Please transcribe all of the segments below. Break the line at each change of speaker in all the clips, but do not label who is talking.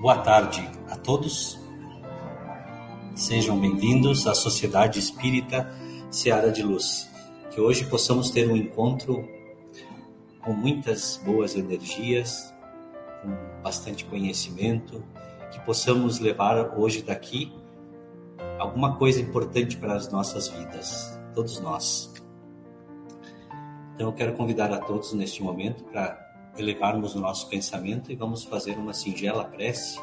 Boa tarde a todos. Sejam bem-vindos à Sociedade Espírita Seara de Luz. Que hoje possamos ter um encontro com muitas boas energias, com bastante conhecimento, que possamos levar hoje daqui alguma coisa importante para as nossas vidas, todos nós. Então eu quero convidar a todos neste momento para elevarmos o nosso pensamento e vamos fazer uma singela prece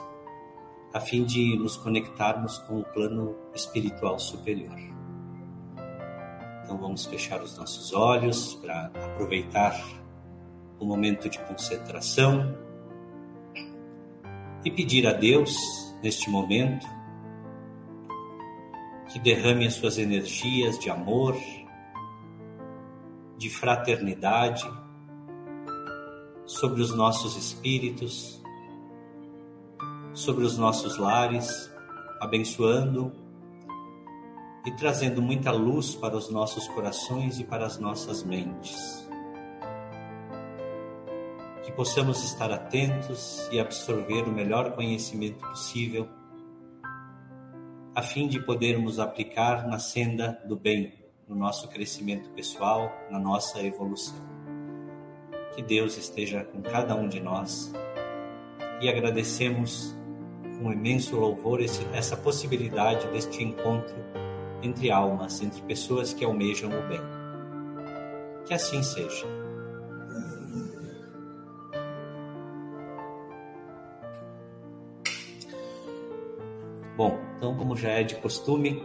a fim de nos conectarmos com o plano espiritual superior. Então vamos fechar os nossos olhos para aproveitar o momento de concentração e pedir a Deus neste momento que derrame as suas energias de amor, de fraternidade sobre os nossos espíritos, sobre os nossos lares, abençoando e trazendo muita luz para os nossos corações e para as nossas mentes. Que possamos estar atentos e absorver o melhor conhecimento possível, a fim de podermos aplicar na senda do bem, no nosso crescimento pessoal, na nossa evolução. Que Deus esteja com cada um de nós e agradecemos com imenso louvor esse, essa possibilidade deste encontro entre almas, entre pessoas que almejam o bem. Que assim seja. Bom, então, como já é de costume,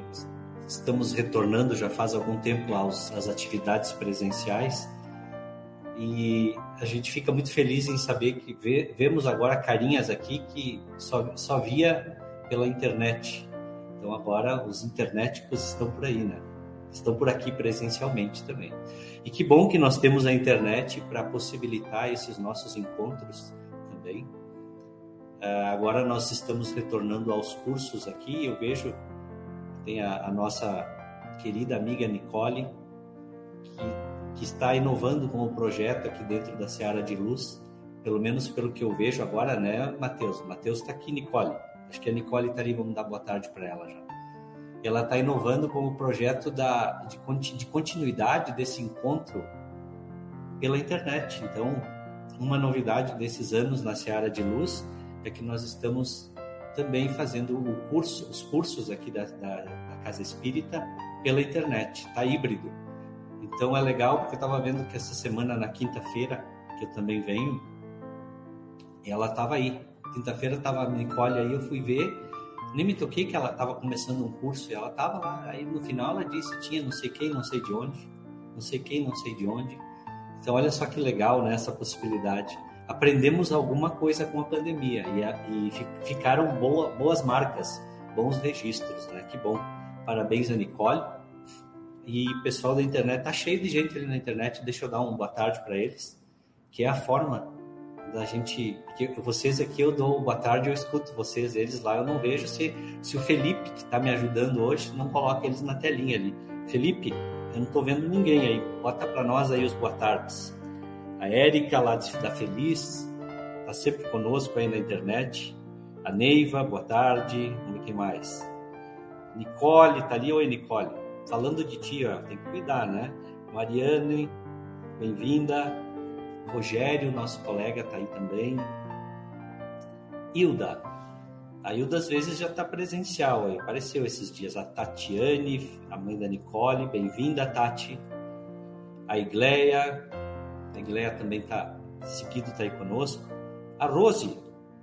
estamos retornando já faz algum tempo aos, às atividades presenciais e a gente fica muito feliz em saber que vê, vemos agora carinhas aqui que só, só via pela internet. Então agora os internéticos estão por aí, né? Estão por aqui presencialmente também. E que bom que nós temos a internet para possibilitar esses nossos encontros também. Uh, agora nós estamos retornando aos cursos aqui. Eu vejo tem a, a nossa querida amiga Nicole, que que está inovando com o projeto aqui dentro da Seara de Luz, pelo menos pelo que eu vejo agora, né, Matheus? Matheus está aqui, Nicole. Acho que a Nicole está ali, vamos dar boa tarde para ela já. Ela está inovando com o projeto da, de, de continuidade desse encontro pela internet. Então, uma novidade desses anos na Seara de Luz é que nós estamos também fazendo o curso, os cursos aqui da, da, da Casa Espírita pela internet. Está híbrido. Então é legal porque eu estava vendo que essa semana, na quinta-feira, que eu também venho, ela estava aí. Quinta-feira estava a Nicole aí, eu fui ver, nem me toquei que ela estava começando um curso e ela estava lá. Aí no final ela disse: tinha não sei quem, não sei de onde, não sei quem, não sei de onde. Então olha só que legal né, essa possibilidade. Aprendemos alguma coisa com a pandemia e, a, e ficaram boa, boas marcas, bons registros, né? Que bom. Parabéns a Nicole e pessoal da internet tá cheio de gente ali na internet. Deixa eu dar uma boa tarde para eles, que é a forma da gente. Que vocês aqui eu dou boa tarde, eu escuto vocês, eles lá eu não vejo se, se o Felipe, que está me ajudando hoje, não coloca eles na telinha ali. Felipe, eu não estou vendo ninguém aí. Bota para nós aí os boa tardes. A Érica lá da Feliz tá sempre conosco aí na internet. A Neiva, boa tarde. Ver quem mais. Nicole, tá ali? Oi, Nicole falando de ti, ó, tem que cuidar, né? Mariane, bem-vinda. Rogério, nosso colega, está aí também. Hilda. A Hilda às vezes já está presencial, aí. apareceu esses dias. A Tatiane, a mãe da Nicole, bem-vinda, Tati. A Igleia, a Igleia também está seguido, está aí conosco. A Rose.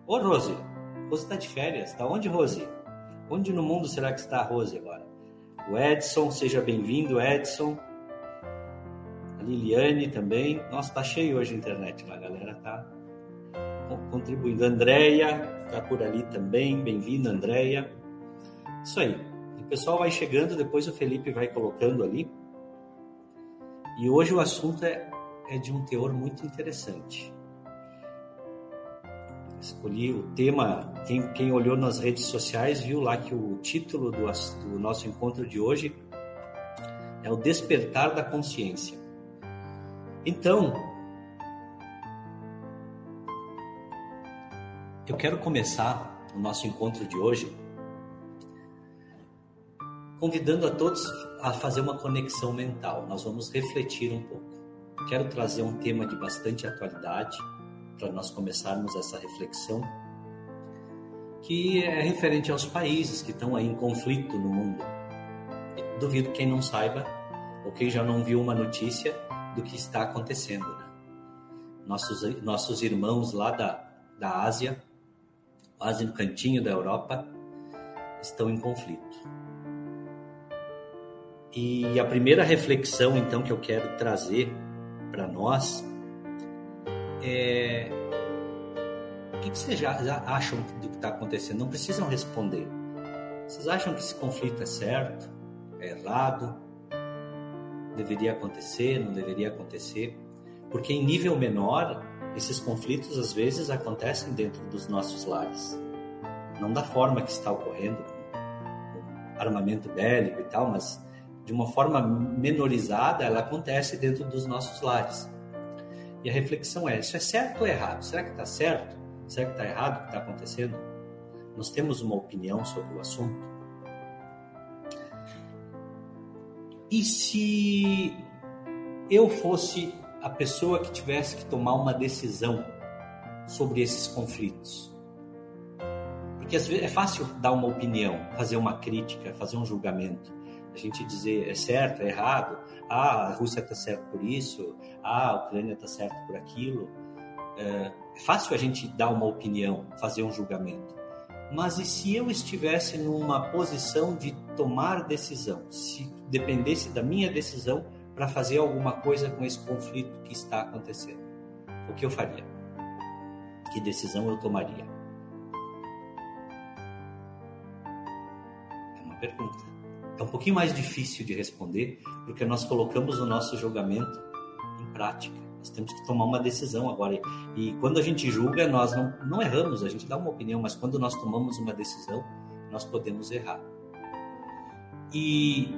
Ô, Rose. Rose está de férias. Está onde, Rose? Onde no mundo será que está a Rose agora? O Edson, seja bem-vindo, Edson. A Liliane também. Nossa, tá cheio hoje a internet lá, galera tá contribuindo. Andréia está por ali também. Bem-vindo, Andréia. Isso aí. O pessoal vai chegando, depois o Felipe vai colocando ali. E hoje o assunto é, é de um teor muito interessante. Escolhi o tema, quem, quem olhou nas redes sociais viu lá que o título do, do nosso encontro de hoje é o Despertar da Consciência. Então, eu quero começar o nosso encontro de hoje convidando a todos a fazer uma conexão mental. Nós vamos refletir um pouco. Quero trazer um tema de bastante atualidade para nós começarmos essa reflexão, que é referente aos países que estão aí em conflito no mundo. Duvido quem não saiba ou quem já não viu uma notícia do que está acontecendo. Né? Nossos, nossos irmãos lá da, da Ásia, quase no cantinho da Europa, estão em conflito. E a primeira reflexão, então, que eu quero trazer para nós é. O que, vocês já, já acham do que está acontecendo? Não precisam responder. Vocês acham que esse conflito é certo? É errado? Deveria acontecer? Não deveria acontecer? Porque em nível menor, esses conflitos às vezes acontecem dentro dos nossos lares. Não da forma que está ocorrendo, com armamento bélico e tal, mas de uma forma menorizada, ela acontece dentro dos nossos lares. E a reflexão é: isso é certo ou errado? Será que está certo? Será que está errado o que está acontecendo? Nós temos uma opinião sobre o assunto? E se eu fosse a pessoa que tivesse que tomar uma decisão sobre esses conflitos? Porque é fácil dar uma opinião, fazer uma crítica, fazer um julgamento. A gente dizer é certo, é errado, ah, a Rússia está certa por isso, ah, a Ucrânia está certa por aquilo. É, é fácil a gente dar uma opinião, fazer um julgamento. Mas e se eu estivesse numa posição de tomar decisão, se dependesse da minha decisão para fazer alguma coisa com esse conflito que está acontecendo? O que eu faria? Que decisão eu tomaria? É uma pergunta é um pouquinho mais difícil de responder, porque nós colocamos o nosso julgamento em prática. Nós temos que tomar uma decisão agora. E quando a gente julga, nós não, não erramos, a gente dá uma opinião, mas quando nós tomamos uma decisão, nós podemos errar. E,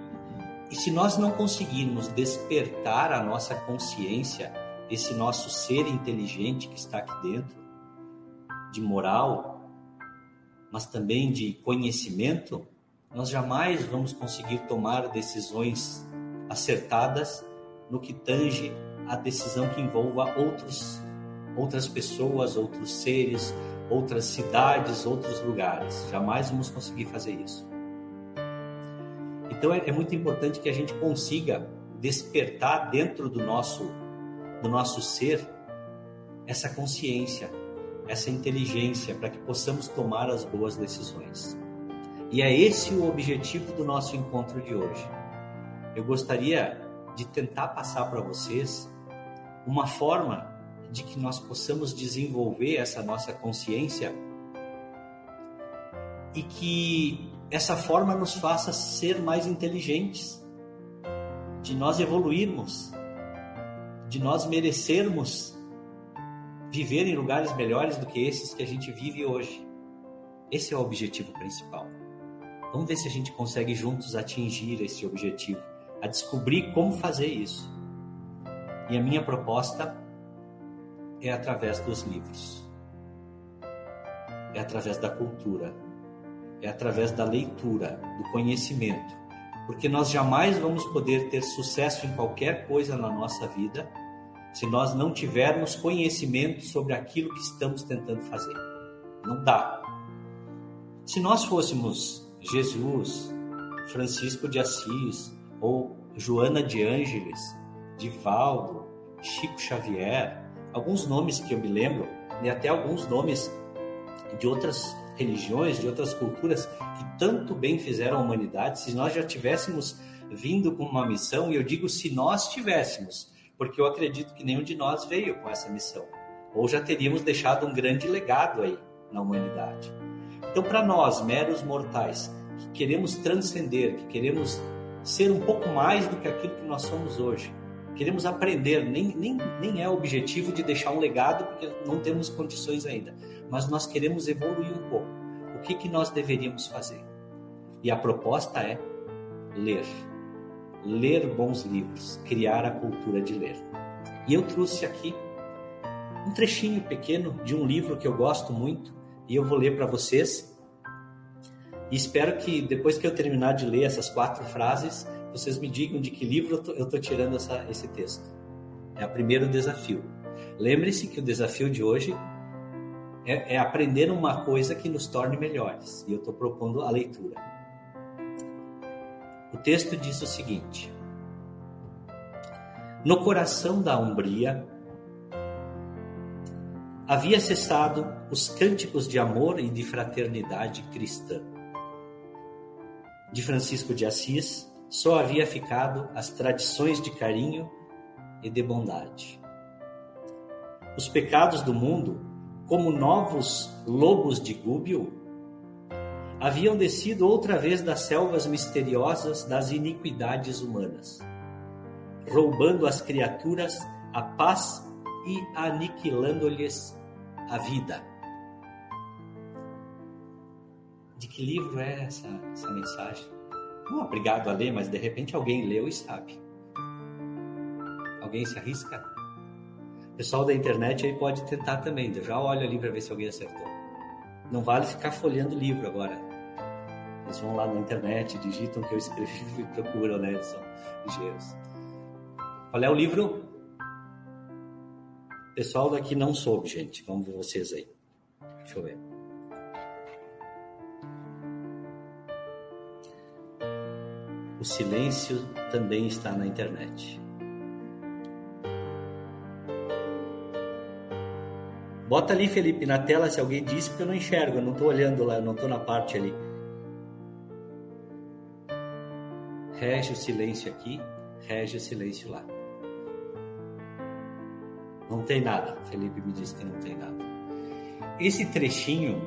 e se nós não conseguirmos despertar a nossa consciência, esse nosso ser inteligente que está aqui dentro, de moral, mas também de conhecimento, nós jamais vamos conseguir tomar decisões acertadas no que tange a decisão que envolva outros, outras pessoas, outros seres, outras cidades, outros lugares. Jamais vamos conseguir fazer isso. Então é, é muito importante que a gente consiga despertar dentro do nosso do nosso ser essa consciência, essa inteligência para que possamos tomar as boas decisões. E é esse o objetivo do nosso encontro de hoje. Eu gostaria de tentar passar para vocês uma forma de que nós possamos desenvolver essa nossa consciência e que essa forma nos faça ser mais inteligentes, de nós evoluirmos, de nós merecermos viver em lugares melhores do que esses que a gente vive hoje. Esse é o objetivo principal. Vamos ver se a gente consegue juntos atingir esse objetivo, a descobrir como fazer isso. E a minha proposta é através dos livros, é através da cultura, é através da leitura, do conhecimento, porque nós jamais vamos poder ter sucesso em qualquer coisa na nossa vida se nós não tivermos conhecimento sobre aquilo que estamos tentando fazer. Não dá. Se nós fôssemos Jesus, Francisco de Assis ou Joana de Ângeles, Divaldo, Chico Xavier, alguns nomes que eu me lembro, e até alguns nomes de outras religiões, de outras culturas que tanto bem fizeram à humanidade, se nós já tivéssemos vindo com uma missão, e eu digo se nós tivéssemos, porque eu acredito que nenhum de nós veio com essa missão, ou já teríamos deixado um grande legado aí na humanidade. Então, para nós, meros mortais, que queremos transcender, que queremos ser um pouco mais do que aquilo que nós somos hoje, queremos aprender, nem, nem, nem é o objetivo de deixar um legado, porque não temos condições ainda, mas nós queremos evoluir um pouco. O que, que nós deveríamos fazer? E a proposta é ler. Ler bons livros, criar a cultura de ler. E eu trouxe aqui um trechinho pequeno de um livro que eu gosto muito e eu vou ler para vocês. E espero que depois que eu terminar de ler essas quatro frases, vocês me digam de que livro eu estou tirando essa, esse texto. É o primeiro desafio. Lembre-se que o desafio de hoje é, é aprender uma coisa que nos torne melhores. E eu estou propondo a leitura. O texto diz o seguinte: No coração da Umbria havia cessado os cânticos de amor e de fraternidade cristã. De Francisco de Assis só havia ficado as tradições de carinho e de bondade. Os pecados do mundo como novos lobos de Gúbio, haviam descido outra vez das selvas misteriosas das iniquidades humanas, roubando às criaturas a paz e aniquilando-lhes a vida. De que livro é essa, essa mensagem? Não obrigado a ler, mas de repente alguém leu e sabe. Alguém se arrisca? pessoal da internet aí pode tentar também. Eu já olho ali para ver se alguém acertou. Não vale ficar folheando livro agora. Eles vão lá na internet, digitam o que eu escrevi e procuram, né? Eles são ligeiros. Qual é o livro? Pessoal daqui não soube, gente. Vamos ver vocês aí. Deixa eu ver. O silêncio também está na internet. Bota ali, Felipe, na tela se alguém disse, porque eu não enxergo, eu não estou olhando lá, eu não estou na parte ali. Rege o silêncio aqui, rege o silêncio lá. Não tem nada. Felipe me disse que não tem nada. Esse trechinho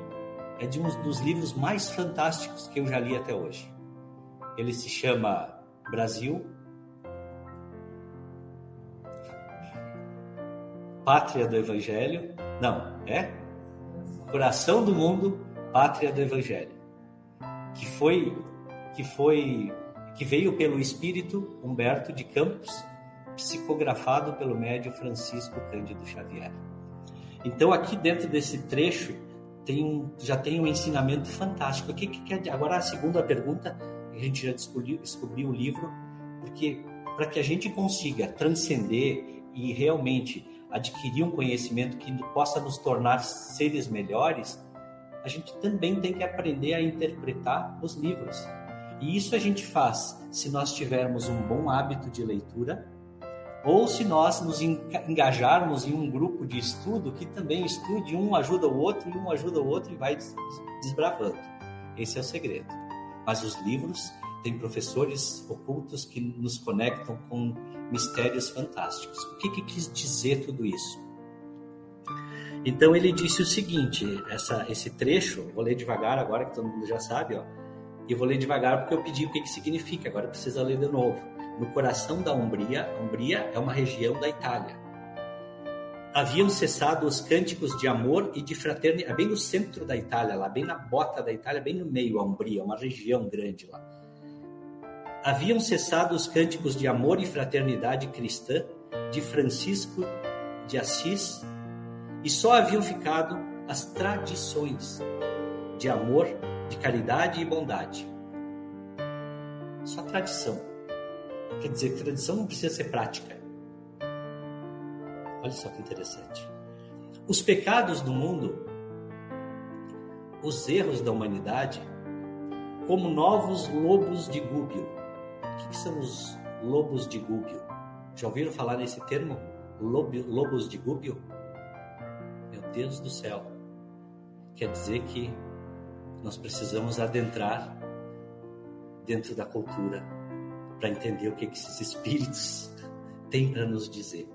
é de um dos livros mais fantásticos que eu já li até hoje. Ele se chama Brasil, Pátria do Evangelho, não, é? Coração do Mundo, Pátria do Evangelho. Que foi que foi que veio pelo espírito Humberto de Campos, psicografado pelo médio Francisco Cândido Xavier. Então aqui dentro desse trecho tem já tem um ensinamento fantástico. O que, que quer agora a segunda pergunta a gente já descobriu, descobriu o livro porque para que a gente consiga transcender e realmente adquirir um conhecimento que possa nos tornar seres melhores, a gente também tem que aprender a interpretar os livros. E isso a gente faz se nós tivermos um bom hábito de leitura ou se nós nos engajarmos em um grupo de estudo que também estude, um ajuda o outro e um ajuda o outro e vai desbravando. Esse é o segredo. Mas os livros têm professores ocultos que nos conectam com mistérios fantásticos. O que, que quis dizer tudo isso? Então ele disse o seguinte, essa, esse trecho, vou ler devagar agora que todo mundo já sabe, ó, e vou ler devagar porque eu pedi o que, que significa, agora precisa ler de novo. No coração da Umbria, Umbria é uma região da Itália. Haviam cessado os cânticos de amor e de fraternidade, é bem no centro da Itália, lá bem na bota da Itália, bem no meio, a Umbria, uma região grande lá haviam cessado os cânticos de amor e fraternidade cristã de Francisco de Assis e só haviam ficado as tradições de amor, de caridade e bondade. Só tradição. Quer dizer, tradição não precisa ser prática. Olha só que interessante. Os pecados do mundo, os erros da humanidade, como novos lobos de gúbio. O que, que são os lobos de gúbio? Já ouviram falar nesse termo? Lobo, lobos de gúbio? Meu Deus do céu. Quer dizer que nós precisamos adentrar dentro da cultura para entender o que, esses espíritos têm para nos dizer.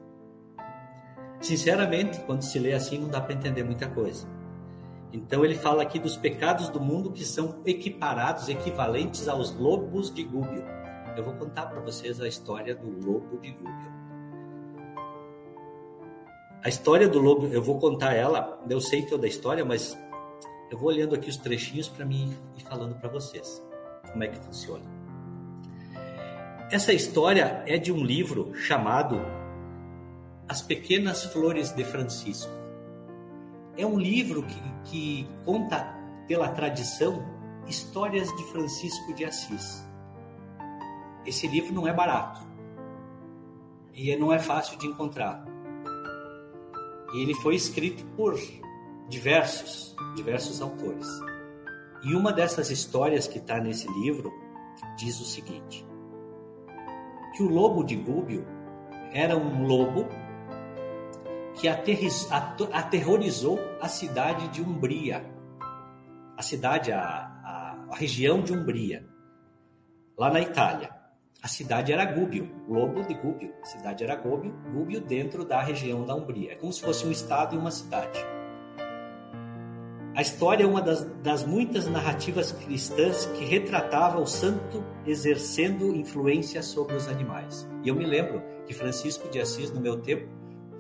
Sinceramente, quando se lê assim, não dá para entender muita coisa. Então ele fala aqui dos pecados do mundo que são equiparados, equivalentes aos lobos de Gúbio. Eu vou contar para vocês a história do lobo de Gúbio. A história do lobo, eu vou contar ela, eu sei toda a história, mas eu vou olhando aqui os trechinhos para mim e falando para vocês como é que funciona. Essa história é de um livro chamado As Pequenas Flores de Francisco. É um livro que, que conta, pela tradição, histórias de Francisco de Assis. Esse livro não é barato e não é fácil de encontrar. E ele foi escrito por diversos, diversos autores. E uma dessas histórias que está nesse livro diz o seguinte: que o lobo de Gúbio era um lobo que aterrorizou a cidade de Umbria, a cidade, a, a, a região de Umbria, lá na Itália. A cidade era Gúbio, Lobo de Gúbio. A cidade era Gúbio, Gúbio dentro da região da Umbria. É como se fosse um estado e uma cidade. A história é uma das, das muitas narrativas cristãs que retratava o santo exercendo influência sobre os animais. E eu me lembro que Francisco de Assis, no meu tempo,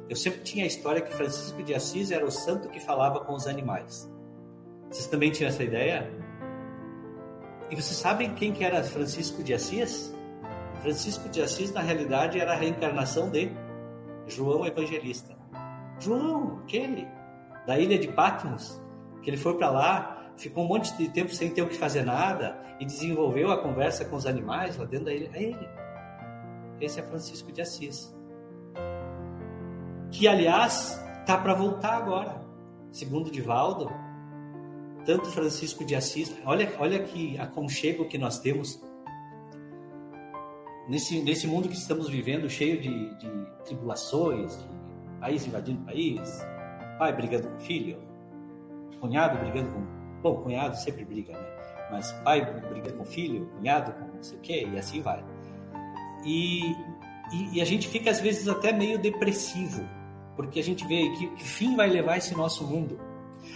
eu sempre tinha a história que Francisco de Assis era o santo que falava com os animais. Vocês também tinham essa ideia? E vocês sabem quem que era Francisco de Assis? Francisco de Assis, na realidade, era a reencarnação de João Evangelista. João, aquele, da ilha de Patmos, que ele foi para lá, ficou um monte de tempo sem ter o que fazer nada e desenvolveu a conversa com os animais lá dentro da ilha. É ele. Esse é Francisco de Assis. Que, aliás, tá para voltar agora. Segundo Divaldo, tanto Francisco de Assis, olha, olha que aconchego que nós temos nesse, nesse mundo que estamos vivendo, cheio de, de tribulações, de país invadindo país, pai brigando com filho, cunhado brigando com. Bom, cunhado sempre briga, né? Mas pai brigando com filho, cunhado com não sei o quê, e assim vai. E, e, e, a gente fica às vezes até meio depressivo, porque a gente vê que, que fim vai levar esse nosso mundo.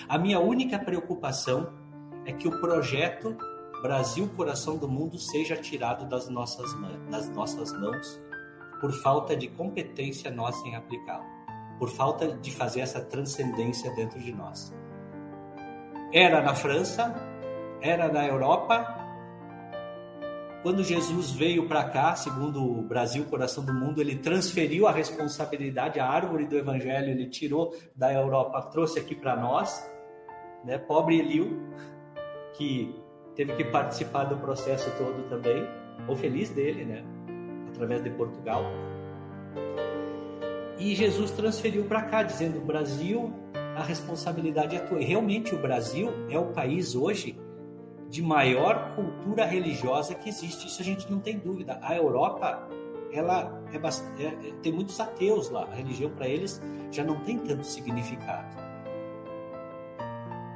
A minha única preocupação é que o projeto Brasil Coração do Mundo seja tirado das nossas, das nossas mãos por falta de competência nossa em aplicá-lo, por falta de fazer essa transcendência dentro de nós. Era na França, era na Europa. Quando Jesus veio para cá, segundo o Brasil, coração do mundo, ele transferiu a responsabilidade, a árvore do evangelho, ele tirou da Europa, trouxe aqui para nós, né? Pobre Eliu, que teve que participar do processo todo também, ou feliz dele, né? Através de Portugal. E Jesus transferiu para cá, dizendo: Brasil, a responsabilidade é tua. E realmente o Brasil é o país hoje de maior cultura religiosa que existe. Isso a gente não tem dúvida. A Europa, ela é bastante, é, é, tem muitos ateus lá. A religião para eles já não tem tanto significado.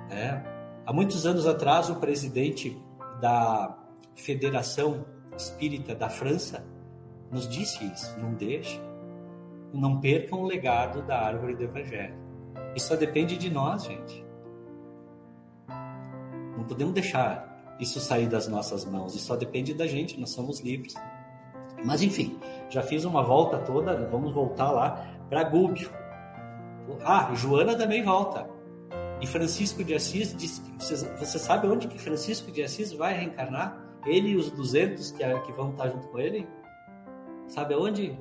É. Há muitos anos atrás, o presidente da Federação Espírita da França nos disse isso: não deixe, não percam o legado da árvore do Evangelho. Isso só depende de nós, gente. Não podemos deixar isso sair das nossas mãos. Isso só depende da gente, nós somos livres. Mas enfim, já fiz uma volta toda, vamos voltar lá para Gúbio. Ah, Joana também volta. E Francisco de Assis diz, você, sabe onde que Francisco de Assis vai reencarnar? Ele e os 200 que, que vão estar junto com ele? Sabe aonde?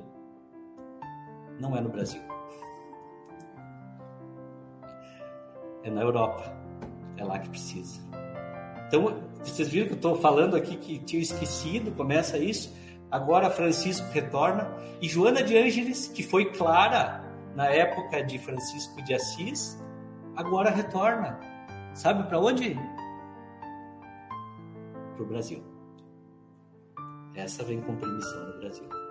Não é no Brasil. É na Europa. É lá que precisa. Então, vocês viram que eu estou falando aqui que tinha esquecido, começa isso. Agora Francisco retorna. E Joana de Ângeles, que foi clara na época de Francisco de Assis, agora retorna. Sabe para onde? Para o Brasil. Essa vem com permissão no Brasil.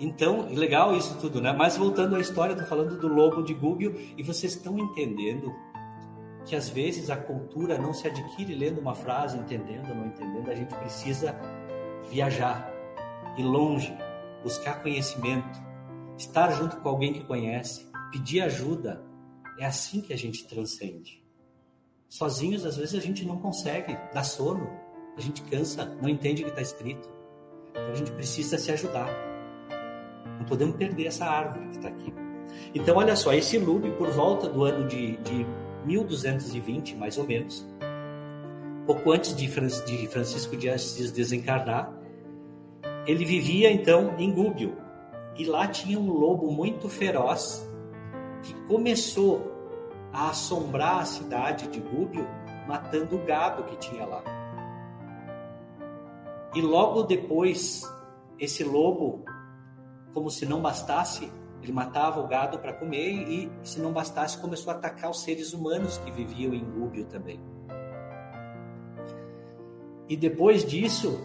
Então, legal isso tudo, né? Mas voltando à história, tô falando do lobo de Google e vocês estão entendendo que às vezes a cultura não se adquire lendo uma frase, entendendo ou não entendendo, a gente precisa viajar, ir longe, buscar conhecimento, estar junto com alguém que conhece, pedir ajuda. É assim que a gente transcende. Sozinhos, às vezes, a gente não consegue, dá sono, a gente cansa, não entende o que está escrito. Então a gente precisa se ajudar. Não podemos perder essa árvore que está aqui. Então, olha só, esse Lube, por volta do ano de, de 1220, mais ou menos, pouco antes de, Francisco de Assis desencarnar, ele vivia então em Gúbio. E lá tinha um lobo muito feroz que começou a assombrar a cidade de Gúbio, matando o gado que tinha lá. E logo depois, esse lobo, como se não bastasse, ele matava o gado para comer e, se não bastasse, começou a atacar os seres humanos que viviam em Gúbio também. E depois disso,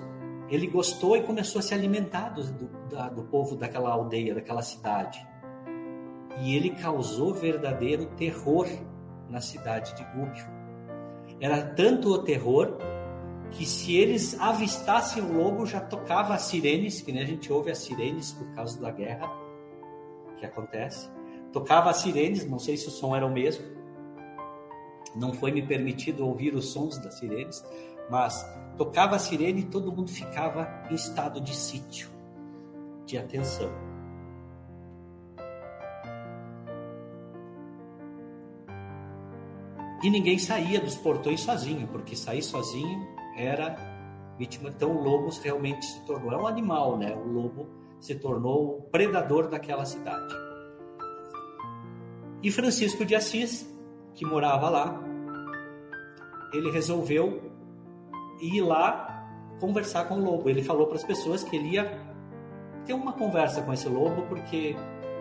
ele gostou e começou a se alimentar do, do, do povo daquela aldeia, daquela cidade. E ele causou verdadeiro terror na cidade de Gúbio. Era tanto o terror que se eles avistassem o lobo já tocava as sirenes, que nem a gente ouve as sirenes por causa da guerra que acontece. Tocava as sirenes, não sei se o som era o mesmo. Não foi me permitido ouvir os sons das sirenes, mas tocava a sirene e todo mundo ficava em estado de sítio, de atenção. E ninguém saía dos portões sozinho, porque sair sozinho era vítima. Então o lobo realmente se tornou é um animal, né? O lobo se tornou o predador daquela cidade. E Francisco de Assis, que morava lá, ele resolveu ir lá conversar com o lobo. Ele falou para as pessoas que ele ia ter uma conversa com esse lobo porque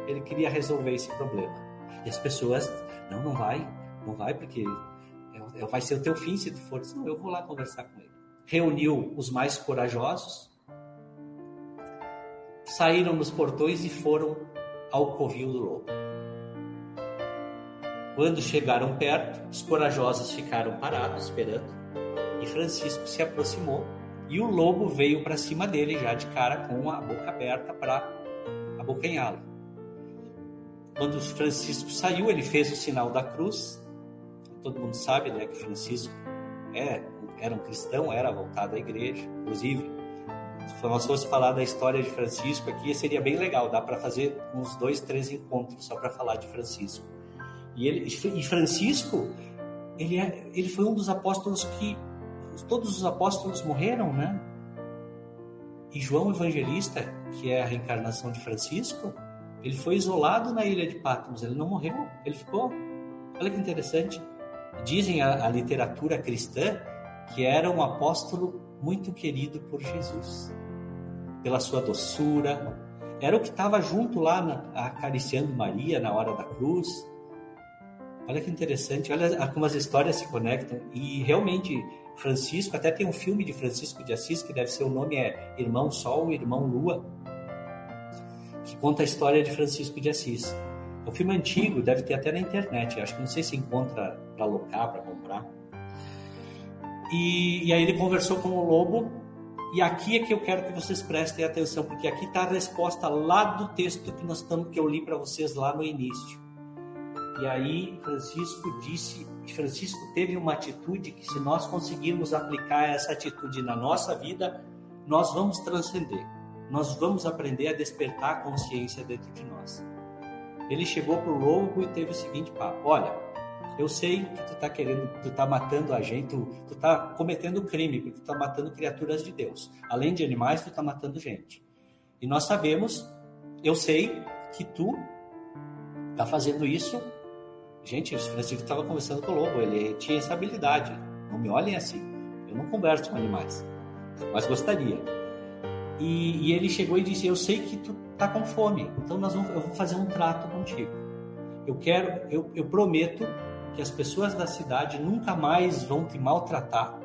ele queria resolver esse problema. E as pessoas, não, não vai, não vai porque é, é, vai ser o teu fim se tu for. Não, eu vou lá conversar com ele. Reuniu os mais corajosos, saíram dos portões e foram ao covil do lobo. Quando chegaram perto, os corajosos ficaram parados esperando e Francisco se aproximou e o lobo veio para cima dele já de cara com a boca aberta para abocanhá-lo. Quando Francisco saiu, ele fez o sinal da cruz. Todo mundo sabe, né, que Francisco é, era um cristão, era voltado à igreja. Inclusive, se nós fosse falar da história de Francisco aqui, seria bem legal. Dá para fazer uns dois, três encontros só para falar de Francisco. E, ele, e Francisco, ele, é, ele foi um dos apóstolos que todos os apóstolos morreram, né? E João Evangelista, que é a reencarnação de Francisco, ele foi isolado na ilha de Patmos, ele não morreu, ele ficou. Olha que interessante. Dizem a, a literatura cristã que era um apóstolo muito querido por Jesus, pela sua doçura. Era o que estava junto lá, na, acariciando Maria na hora da cruz. Olha que interessante, olha como as histórias se conectam. E realmente, Francisco, até tem um filme de Francisco de Assis, que deve ser o nome é Irmão Sol Irmão Lua, que conta a história de Francisco de Assis. É um filme antigo, deve ter até na internet, acho que não sei se encontra para alocar, para. E, e aí ele conversou com o lobo, e aqui é que eu quero que vocês prestem atenção, porque aqui está a resposta lá do texto que nós estamos, que eu li para vocês lá no início. E aí Francisco disse, Francisco teve uma atitude que se nós conseguirmos aplicar essa atitude na nossa vida, nós vamos transcender. Nós vamos aprender a despertar a consciência dentro de nós. Ele chegou para o lobo e teve o seguinte papo: Olha, eu sei que tu está querendo, tu está matando a gente, tu, tu tá cometendo crime, porque tu está matando criaturas de Deus. Além de animais, tu está matando gente. E nós sabemos, eu sei que tu está fazendo isso Gente, o Francisco estava conversando com o lobo, ele tinha essa habilidade. Não me olhem assim. Eu não converso com animais, mas gostaria. E, e ele chegou e disse: Eu sei que tu tá com fome, então nós vamos, eu vou fazer um trato contigo. Eu quero, eu, eu prometo que as pessoas da cidade nunca mais vão te maltratar.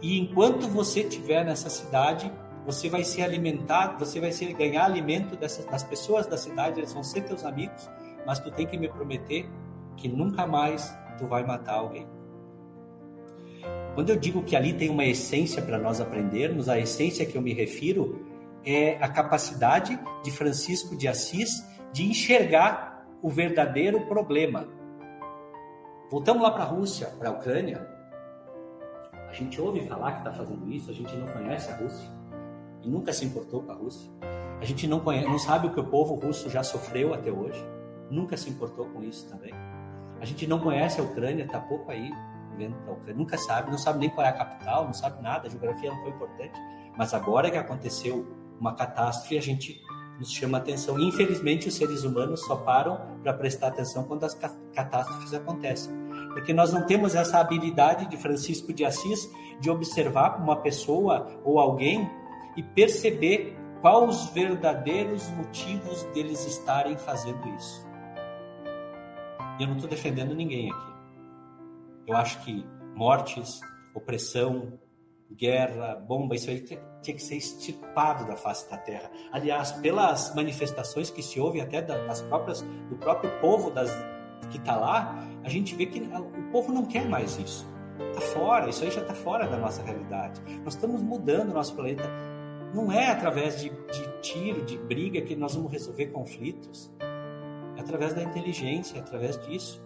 E enquanto você estiver nessa cidade, você vai ser alimentado, você vai ser, ganhar alimento dessas, das pessoas da cidade, eles vão ser teus amigos, mas tu tem que me prometer que nunca mais tu vai matar alguém. Quando eu digo que ali tem uma essência para nós aprendermos, a essência que eu me refiro é a capacidade de Francisco de Assis de enxergar o verdadeiro problema. Voltamos lá para a Rússia, para a Ucrânia. A gente ouve falar que está fazendo isso, a gente não conhece a Rússia e nunca se importou com a Rússia. A gente não, conhece, não sabe o que o povo russo já sofreu até hoje, nunca se importou com isso também. A gente não conhece a Ucrânia, está pouco aí vendo para a Ucrânia, nunca sabe, não sabe nem qual é a capital, não sabe nada, a geografia não foi importante. Mas agora que aconteceu uma catástrofe, a gente nos chama atenção. Infelizmente, os seres humanos só param para prestar atenção quando as catástrofes acontecem. Porque nós não temos essa habilidade de Francisco de Assis de observar uma pessoa ou alguém e perceber quais os verdadeiros motivos deles estarem fazendo isso. E eu não estou defendendo ninguém aqui. Eu acho que mortes, opressão, guerra, bomba, isso aí tinha que ser extirpado da face da terra. Aliás, pelas manifestações que se ouvem até das próprias do próprio povo das, que está lá, a gente vê que o povo não quer mais isso. Está fora, isso aí já está fora da nossa realidade. Nós estamos mudando o nosso planeta. Não é através de, de tiro, de briga que nós vamos resolver conflitos. É através da inteligência, é através disso.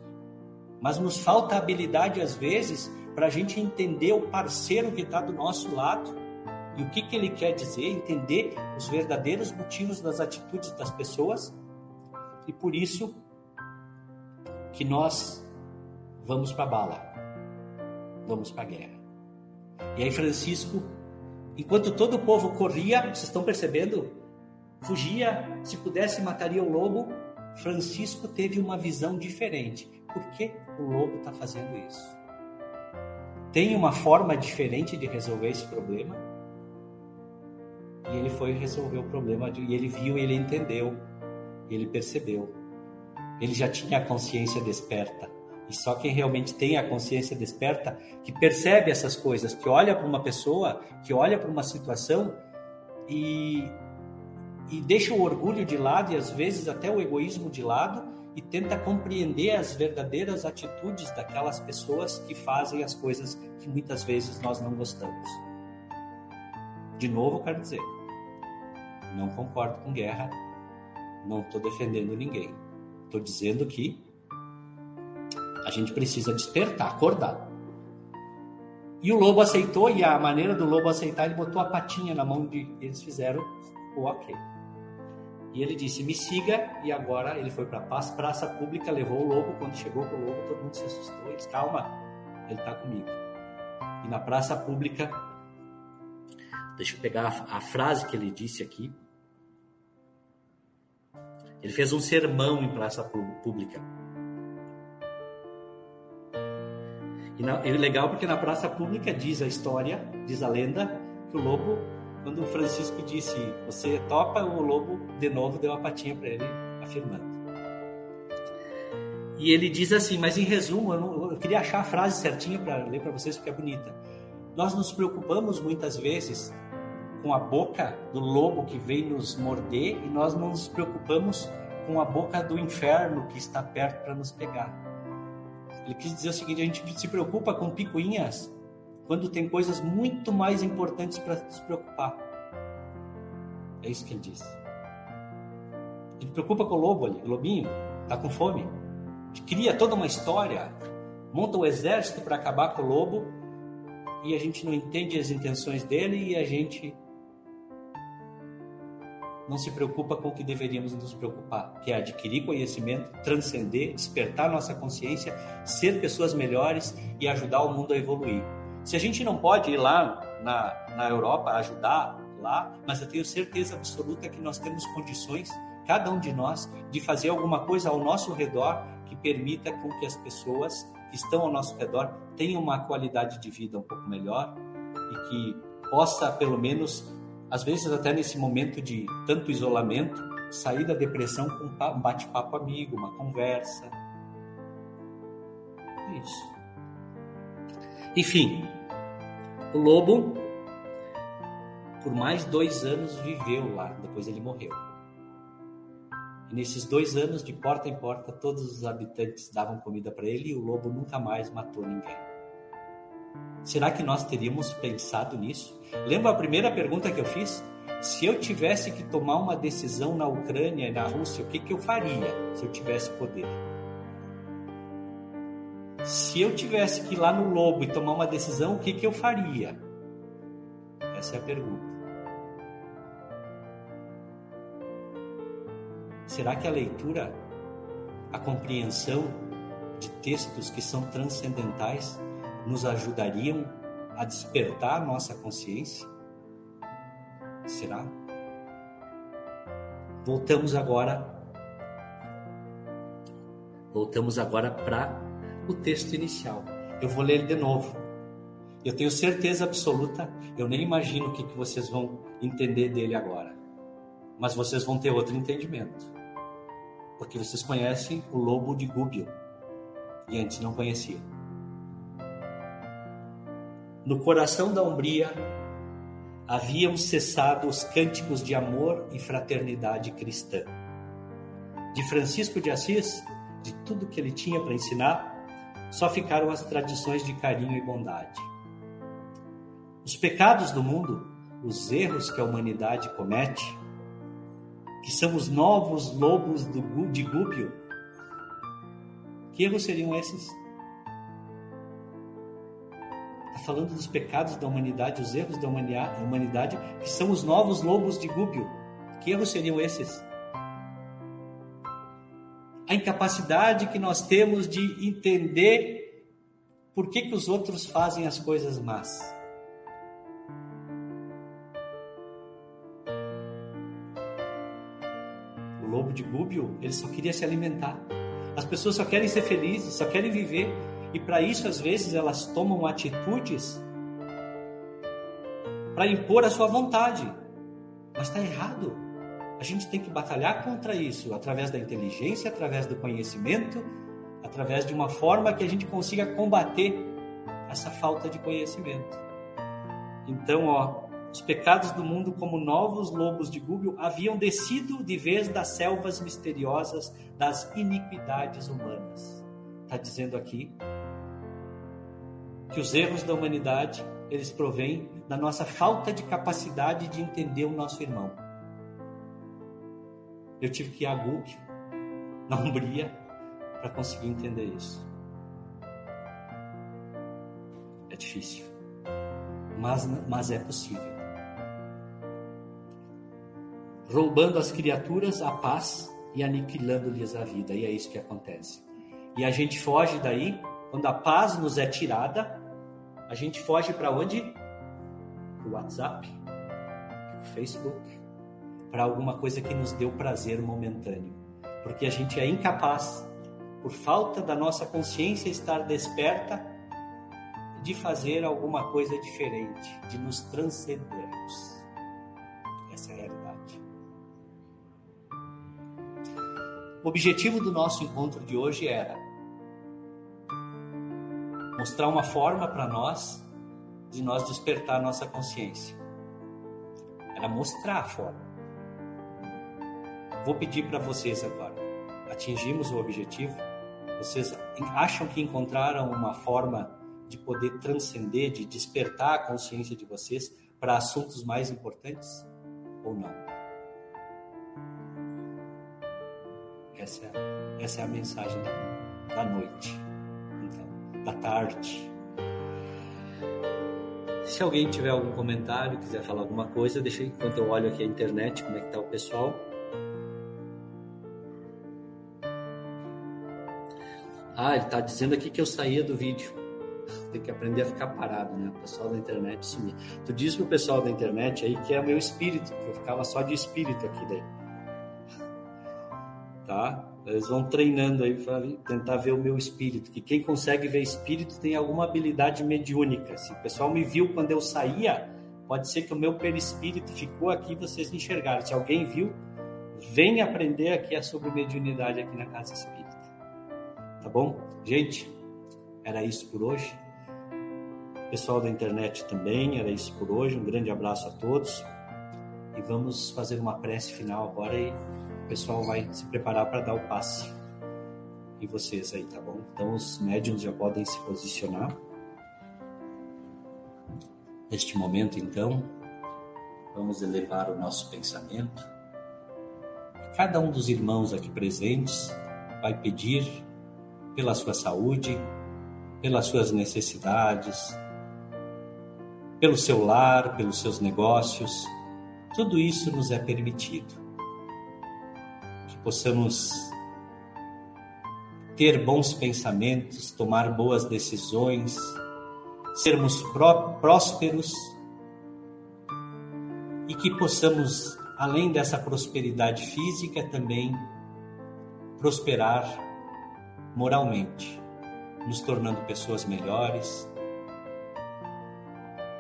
Mas nos falta habilidade, às vezes, para a gente entender o parceiro que está do nosso lado e o que, que ele quer dizer, entender os verdadeiros motivos das atitudes das pessoas e por isso que nós vamos para a bala, vamos para a guerra. E aí Francisco, enquanto todo o povo corria, vocês estão percebendo? Fugia, se pudesse mataria o lobo. Francisco teve uma visão diferente. Por que o lobo está fazendo isso? tem uma forma diferente de resolver esse problema. E ele foi resolver o problema e ele viu, ele entendeu, ele percebeu. Ele já tinha a consciência desperta. E só quem realmente tem a consciência desperta, que percebe essas coisas, que olha para uma pessoa, que olha para uma situação e, e deixa o orgulho de lado e às vezes até o egoísmo de lado e tenta compreender as verdadeiras atitudes daquelas pessoas que fazem as coisas que muitas vezes nós não gostamos. De novo, quero dizer, não concordo com guerra, não estou defendendo ninguém. Estou dizendo que a gente precisa despertar, acordar. E o lobo aceitou, e a maneira do lobo aceitar, ele botou a patinha na mão de. Eles fizeram o ok. E ele disse: Me siga. E agora ele foi para a praça pública, levou o lobo. Quando chegou com o lobo, todo mundo se assustou. Ele disse: Calma, ele está comigo. E na praça pública, deixa eu pegar a, a frase que ele disse aqui. Ele fez um sermão em praça pública. E, na, legal porque na praça pública diz a história, diz a lenda, que o lobo quando o Francisco disse, você topa, o lobo de novo deu a patinha para ele, afirmando. E ele diz assim, mas em resumo, eu, não, eu queria achar a frase certinha para ler para vocês porque é bonita. Nós nos preocupamos muitas vezes com a boca do lobo que vem nos morder e nós não nos preocupamos com a boca do inferno que está perto para nos pegar. Ele quis dizer o seguinte: a gente se preocupa com picuinhas quando tem coisas muito mais importantes para se preocupar. É isso que ele diz. Ele preocupa com o lobo ali, o lobinho, está com fome. Cria toda uma história, monta o um exército para acabar com o lobo e a gente não entende as intenções dele e a gente não se preocupa com o que deveríamos nos preocupar, que é adquirir conhecimento, transcender, despertar nossa consciência, ser pessoas melhores e ajudar o mundo a evoluir. Se a gente não pode ir lá na, na Europa ajudar lá, mas eu tenho certeza absoluta que nós temos condições, cada um de nós, de fazer alguma coisa ao nosso redor que permita com que as pessoas que estão ao nosso redor tenham uma qualidade de vida um pouco melhor e que possa pelo menos às vezes até nesse momento de tanto isolamento, sair da depressão com um bate-papo amigo, uma conversa. É isso. Enfim, o lobo, por mais dois anos, viveu lá, depois ele morreu. E nesses dois anos, de porta em porta, todos os habitantes davam comida para ele e o lobo nunca mais matou ninguém. Será que nós teríamos pensado nisso? Lembra a primeira pergunta que eu fiz? Se eu tivesse que tomar uma decisão na Ucrânia e na Rússia, o que, que eu faria se eu tivesse poder? Se eu tivesse que ir lá no lobo e tomar uma decisão, o que, que eu faria? Essa é a pergunta. Será que a leitura, a compreensão de textos que são transcendentais nos ajudariam a despertar a nossa consciência? Será? Voltamos agora Voltamos agora para o texto inicial. Eu vou ler ele de novo. Eu tenho certeza absoluta, eu nem imagino o que, que vocês vão entender dele agora. Mas vocês vão ter outro entendimento porque vocês conhecem o lobo de Gúbio e antes não conheciam. No coração da Umbria haviam cessado os cânticos de amor e fraternidade cristã. De Francisco de Assis, de tudo que ele tinha para ensinar, só ficaram as tradições de carinho e bondade. Os pecados do mundo, os erros que a humanidade comete, que são os novos lobos do, de Gúpio. Que erros seriam esses? Falando dos pecados da humanidade, os erros da humanidade, que são os novos lobos de Gúpio. Que erros seriam esses? A incapacidade que nós temos de entender por que, que os outros fazem as coisas más. lobo de Gúbio, ele só queria se alimentar. As pessoas só querem ser felizes, só querem viver. E para isso, às vezes, elas tomam atitudes para impor a sua vontade. Mas está errado. A gente tem que batalhar contra isso através da inteligência, através do conhecimento, através de uma forma que a gente consiga combater essa falta de conhecimento. Então, ó, os pecados do mundo, como novos lobos de Google, haviam descido de vez das selvas misteriosas das iniquidades humanas. Está dizendo aqui que os erros da humanidade eles provêm da nossa falta de capacidade de entender o nosso irmão. Eu tive que ir a Google, na Umbria, para conseguir entender isso. É difícil, mas, mas é possível roubando as criaturas a paz e aniquilando-lhes a vida. E é isso que acontece. E a gente foge daí, quando a paz nos é tirada, a gente foge para onde? Para o WhatsApp, para o Facebook, para alguma coisa que nos deu prazer momentâneo. Porque a gente é incapaz, por falta da nossa consciência estar desperta, de fazer alguma coisa diferente, de nos transcendermos. O objetivo do nosso encontro de hoje era mostrar uma forma para nós de nós despertar nossa consciência. Era mostrar a forma. Vou pedir para vocês agora. Atingimos o objetivo? Vocês acham que encontraram uma forma de poder transcender, de despertar a consciência de vocês para assuntos mais importantes ou não? Essa é, essa é a mensagem da, da noite, da tarde. Se alguém tiver algum comentário, quiser falar alguma coisa, deixa enquanto eu olho aqui a internet, como é que tá o pessoal. Ah, ele está dizendo aqui que eu saía do vídeo. Tem que aprender a ficar parado, né? O pessoal da internet sumir. Tu diz pro pessoal da internet aí que é meu espírito, que eu ficava só de espírito aqui daí tá? Eles vão treinando aí para tentar ver o meu espírito, que quem consegue ver espírito tem alguma habilidade mediúnica. Se o pessoal me viu quando eu saía Pode ser que o meu perispírito ficou aqui, vocês enxergaram. Se alguém viu, vem aprender aqui sobre mediunidade aqui na Casa Espírita. Tá bom? Gente, era isso por hoje. Pessoal da internet também, era isso por hoje. Um grande abraço a todos. E vamos fazer uma prece final agora e o pessoal vai se preparar para dar o passe. E vocês aí, tá bom? Então os médiums já podem se posicionar. Neste momento, então, vamos elevar o nosso pensamento. Cada um dos irmãos aqui presentes vai pedir pela sua saúde, pelas suas necessidades, pelo seu lar, pelos seus negócios. Tudo isso nos é permitido. Que possamos ter bons pensamentos, tomar boas decisões, sermos prósperos e que possamos, além dessa prosperidade física, também prosperar moralmente, nos tornando pessoas melhores,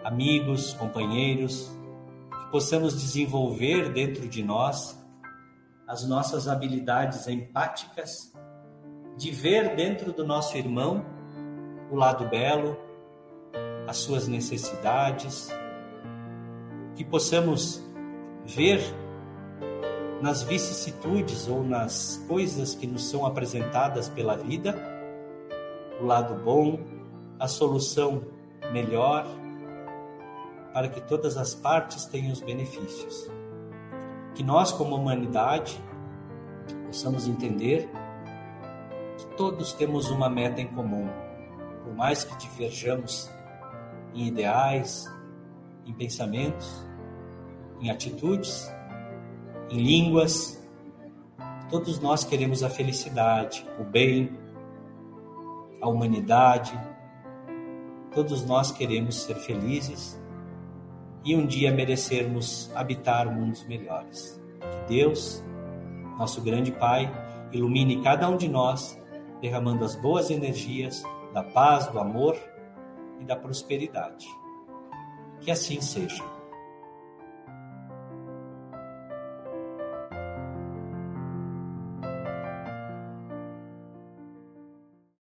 amigos, companheiros, possamos desenvolver dentro de nós as nossas habilidades empáticas de ver dentro do nosso irmão o lado belo, as suas necessidades, que possamos ver nas vicissitudes ou nas coisas que nos são apresentadas pela vida o lado bom, a solução melhor, para que todas as partes tenham os benefícios. Que nós, como humanidade, possamos entender que todos temos uma meta em comum, por mais que diverjamos em ideais, em pensamentos, em atitudes, em línguas. Todos nós queremos a felicidade, o bem, a humanidade. Todos nós queremos ser felizes e um dia merecermos habitar mundos melhores. Que Deus, nosso grande Pai, ilumine cada um de nós, derramando as boas energias da paz, do amor e da prosperidade. Que assim seja.